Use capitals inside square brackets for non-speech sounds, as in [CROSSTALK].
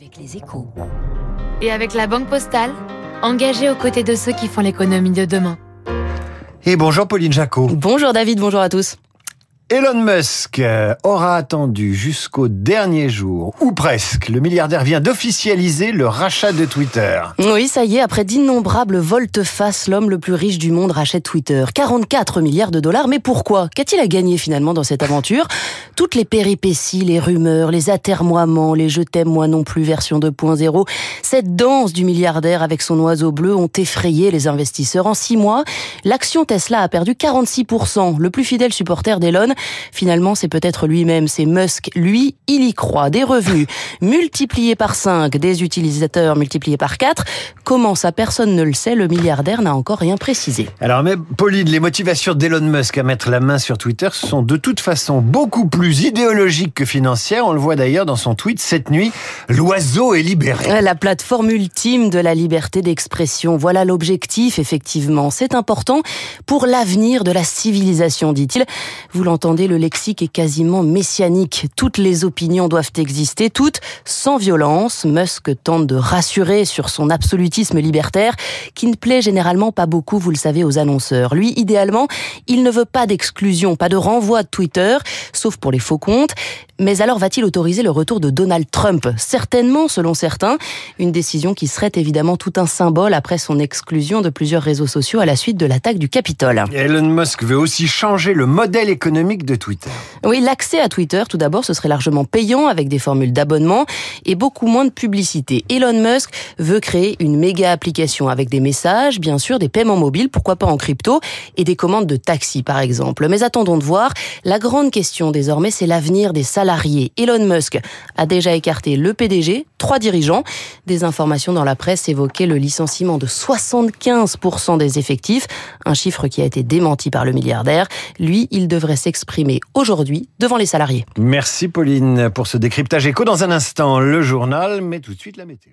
avec les échos. Et avec la Banque Postale, engagée aux côtés de ceux qui font l'économie de demain. Et bonjour Pauline Jacot. Bonjour David, bonjour à tous. Elon Musk euh, aura attendu jusqu'au dernier jour, ou presque. Le milliardaire vient d'officialiser le rachat de Twitter. Oui, ça y est, après d'innombrables volte-face, l'homme le plus riche du monde rachète Twitter. 44 milliards de dollars, mais pourquoi? Qu'a-t-il à gagner finalement dans cette aventure? Toutes les péripéties, les rumeurs, les atermoiements, les je t'aime moi non plus version 2.0, cette danse du milliardaire avec son oiseau bleu ont effrayé les investisseurs. En six mois, l'action Tesla a perdu 46%. Le plus fidèle supporter d'Elon Finalement, c'est peut-être lui-même, c'est Musk. Lui, il y croit. Des revenus [LAUGHS] multipliés par 5, des utilisateurs multipliés par 4. Comment ça, personne ne le sait. Le milliardaire n'a encore rien précisé. Alors, mais Pauline, les motivations d'Elon Musk à mettre la main sur Twitter sont de toute façon beaucoup plus idéologiques que financières. On le voit d'ailleurs dans son tweet cette nuit. L'oiseau est libéré. La plateforme ultime de la liberté d'expression. Voilà l'objectif, effectivement. C'est important pour l'avenir de la civilisation, dit-il. Vous l'entendez le lexique est quasiment messianique. Toutes les opinions doivent exister, toutes sans violence. Musk tente de rassurer sur son absolutisme libertaire, qui ne plaît généralement pas beaucoup, vous le savez, aux annonceurs. Lui, idéalement, il ne veut pas d'exclusion, pas de renvoi de Twitter, sauf pour les faux comptes. Mais alors va-t-il autoriser le retour de Donald Trump? Certainement, selon certains, une décision qui serait évidemment tout un symbole après son exclusion de plusieurs réseaux sociaux à la suite de l'attaque du Capitole. Elon Musk veut aussi changer le modèle économique Oui, l'accès à Twitter, tout d'abord, ce serait largement payant avec des formules d'abonnement et beaucoup moins de publicité. Elon Musk veut créer une méga application avec des messages, bien sûr, des paiements mobiles, pourquoi pas en crypto, et des commandes de taxi, par exemple. Mais attendons de voir. La grande question désormais, c'est l'avenir des salariés Elon Musk a déjà écarté le PDG, trois dirigeants. Des informations dans la presse évoquaient le licenciement de 75% des effectifs, un chiffre qui a été démenti par le milliardaire. Lui, il devrait s'exprimer aujourd'hui devant les salariés. Merci Pauline pour ce décryptage écho. Dans un instant, le journal, mais tout de suite la météo.